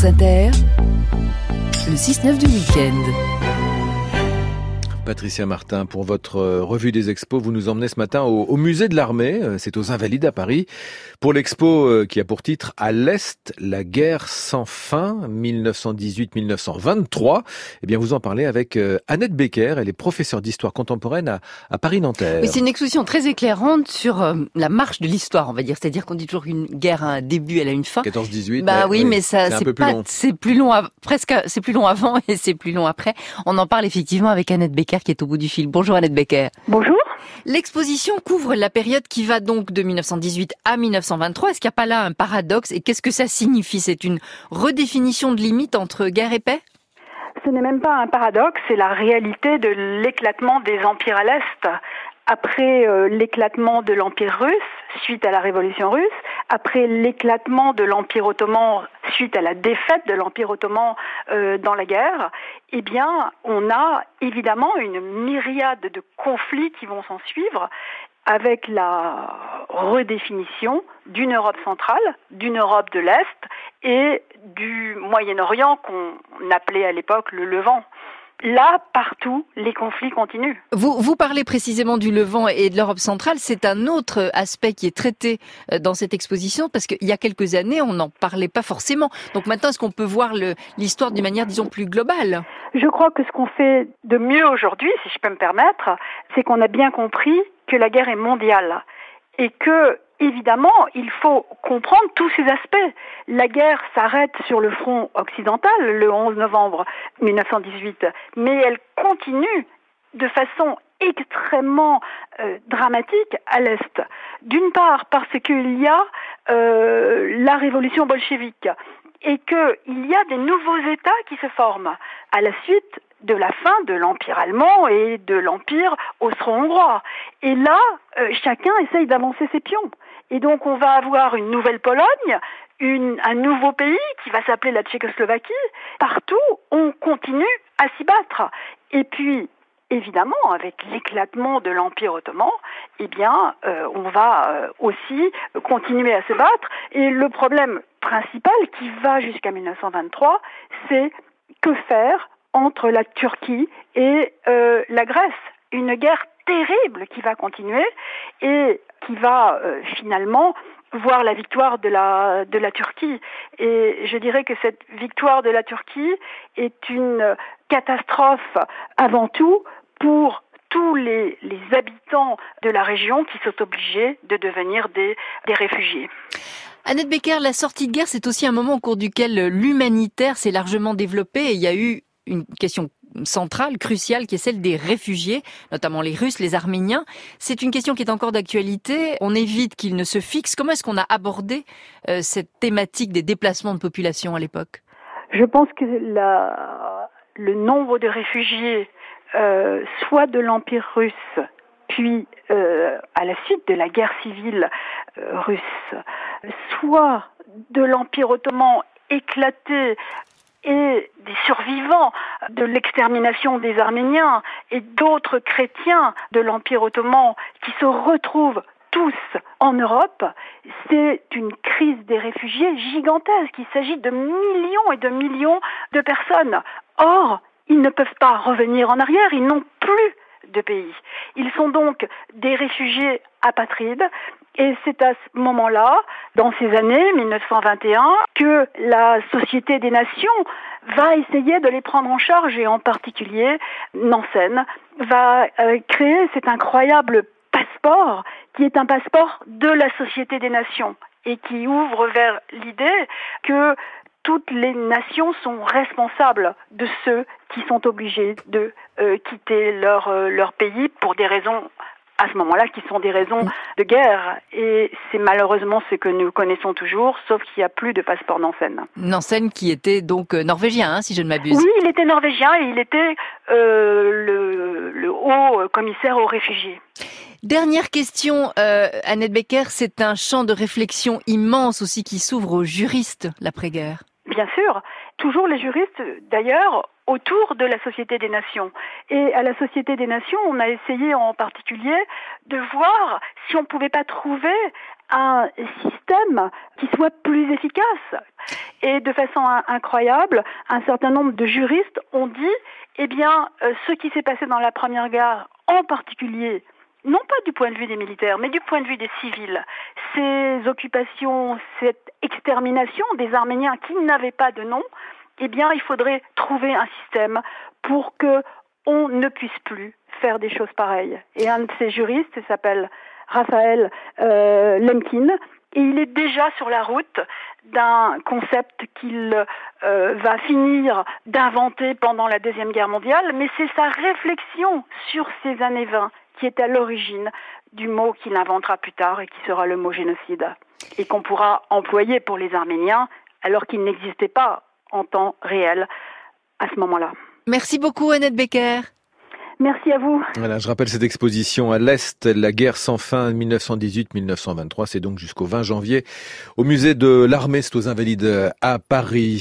France le 6-9 du week-end. Patricia Martin, pour votre euh, revue des expos, vous nous emmenez ce matin au, musée de l'armée, euh, c'est aux Invalides à Paris, pour l'expo euh, qui a pour titre À l'Est, la guerre sans fin, 1918-1923. Eh bien, vous en parlez avec Annette Becker, elle est professeure d'histoire contemporaine à, Paris-Nanterre. Oui, c'est une exposition très éclairante sur la marche de l'histoire, on va dire. C'est-à-dire qu'on dit toujours qu'une guerre a un début, elle a une fin. 14-18. Bah oui, mais ça, c'est pas, c'est plus long, presque, c'est plus long avant et c'est plus long après. On en parle effectivement avec Annette Becker qui est au bout du fil. Bonjour Annette Becker. Bonjour. L'exposition couvre la période qui va donc de 1918 à 1923. Est-ce qu'il n'y a pas là un paradoxe et qu'est-ce que ça signifie? C'est une redéfinition de limite entre guerre et paix? Ce n'est même pas un paradoxe, c'est la réalité de l'éclatement des empires à l'Est après euh, l'éclatement de l'Empire russe suite à la Révolution russe, après l'éclatement de l'Empire ottoman suite à la défaite de l'Empire ottoman euh, dans la guerre, eh bien, on a évidemment une myriade de conflits qui vont s'en suivre avec la redéfinition d'une Europe centrale, d'une Europe de l'Est et du Moyen-Orient qu'on appelait à l'époque le Levant là, partout, les conflits continuent. Vous, vous parlez précisément du Levant et de l'Europe centrale. C'est un autre aspect qui est traité euh, dans cette exposition parce qu'il y a quelques années, on n'en parlait pas forcément. Donc maintenant, est-ce qu'on peut voir l'histoire d'une manière, disons, plus globale? Je crois que ce qu'on fait de mieux aujourd'hui, si je peux me permettre, c'est qu'on a bien compris que la guerre est mondiale et que évidemment, il faut comprendre tous ces aspects. La guerre s'arrête sur le front occidental le 11 novembre 1918, mais elle continue de façon extrêmement euh, dramatique à l'Est. D'une part parce qu'il y a euh, la révolution bolchevique et qu'il y a des nouveaux États qui se forment à la suite de la fin de l'Empire allemand et de l'Empire austro-hongrois. Et là, euh, chacun essaye d'avancer ses pions. Et donc on va avoir une nouvelle Pologne, une, un nouveau pays qui va s'appeler la Tchécoslovaquie. Partout, on continue à s'y battre. Et puis, évidemment, avec l'éclatement de l'Empire ottoman, eh bien, euh, on va euh, aussi continuer à se battre. Et le problème principal qui va jusqu'à 1923, c'est que faire entre la Turquie et la Grèce? Une guerre terrible qui va continuer et qui va euh, finalement voir la victoire de la, de la Turquie. Et je dirais que cette victoire de la Turquie est une catastrophe avant tout pour tous les, les habitants de la région qui sont obligés de devenir des, des réfugiés. Annette Becker, la sortie de guerre, c'est aussi un moment au cours duquel l'humanitaire s'est largement développé et il y a eu une question centrale, cruciale, qui est celle des réfugiés, notamment les Russes, les Arméniens. C'est une question qui est encore d'actualité. On évite qu'ils ne se fixent. Comment est-ce qu'on a abordé euh, cette thématique des déplacements de population à l'époque? Je pense que le nombre de réfugiés, euh, soit de l'Empire russe, puis euh, à la suite de la guerre civile russe, soit de l'Empire ottoman éclaté et des survivants de l'extermination des Arméniens et d'autres chrétiens de l'Empire ottoman qui se retrouvent tous en Europe, c'est une crise des réfugiés gigantesque. Il s'agit de millions et de millions de personnes. Or, ils ne peuvent pas revenir en arrière, ils n'ont plus de pays. Ils sont donc des réfugiés apatrides et c'est à ce moment-là, dans ces années 1921, que la Société des Nations va essayer de les prendre en charge et en particulier Nansen va euh, créer cet incroyable passeport qui est un passeport de la Société des Nations et qui ouvre vers l'idée que toutes les nations sont responsables de ceux qui sont obligés de euh, quitter euh, leur pays pour des raisons à ce moment-là qui sont des raisons de guerre. Et c'est malheureusement ce que nous connaissons toujours, sauf qu'il n'y a plus de passeport Nansen. Nansen qui était donc euh, norvégien, hein, si je ne m'abuse. Oui, il était norvégien et il était euh, le, le, haut commissaire aux réfugiés. Dernière question, euh, Annette Becker, c'est un champ de réflexion immense aussi qui s'ouvre aux juristes l'après-guerre. Bien sûr, toujours les juristes d'ailleurs autour de la Société des Nations. Et à la Société des Nations, on a essayé en particulier de voir si on ne pouvait pas trouver un système qui soit plus efficace. Et de façon incroyable, un certain nombre de juristes ont dit, eh bien, euh, ce qui s'est passé dans la Première Guerre, en particulier, non pas du point de vue des militaires, mais du point de vue des civils, ces occupations, cette extermination des Arméniens qui n'avaient pas de nom, eh bien, il faudrait trouver un système pour que on ne puisse plus faire des choses pareilles. Et un de ces juristes s'appelle Raphaël euh, Lemkin, et il est déjà sur la route d'un concept qu'il euh, va finir d'inventer pendant la Deuxième Guerre mondiale, mais c'est sa réflexion sur ces années 20 qui est à l'origine du mot qu'il inventera plus tard et qui sera le mot génocide, et qu'on pourra employer pour les Arméniens alors qu'il n'existait pas en temps réel à ce moment-là. Merci beaucoup Annette Becker. Merci à vous. Voilà, je rappelle cette exposition à l'Est, la guerre sans fin 1918-1923, c'est donc jusqu'au 20 janvier au musée de l'armée, c'est aux Invalides à Paris.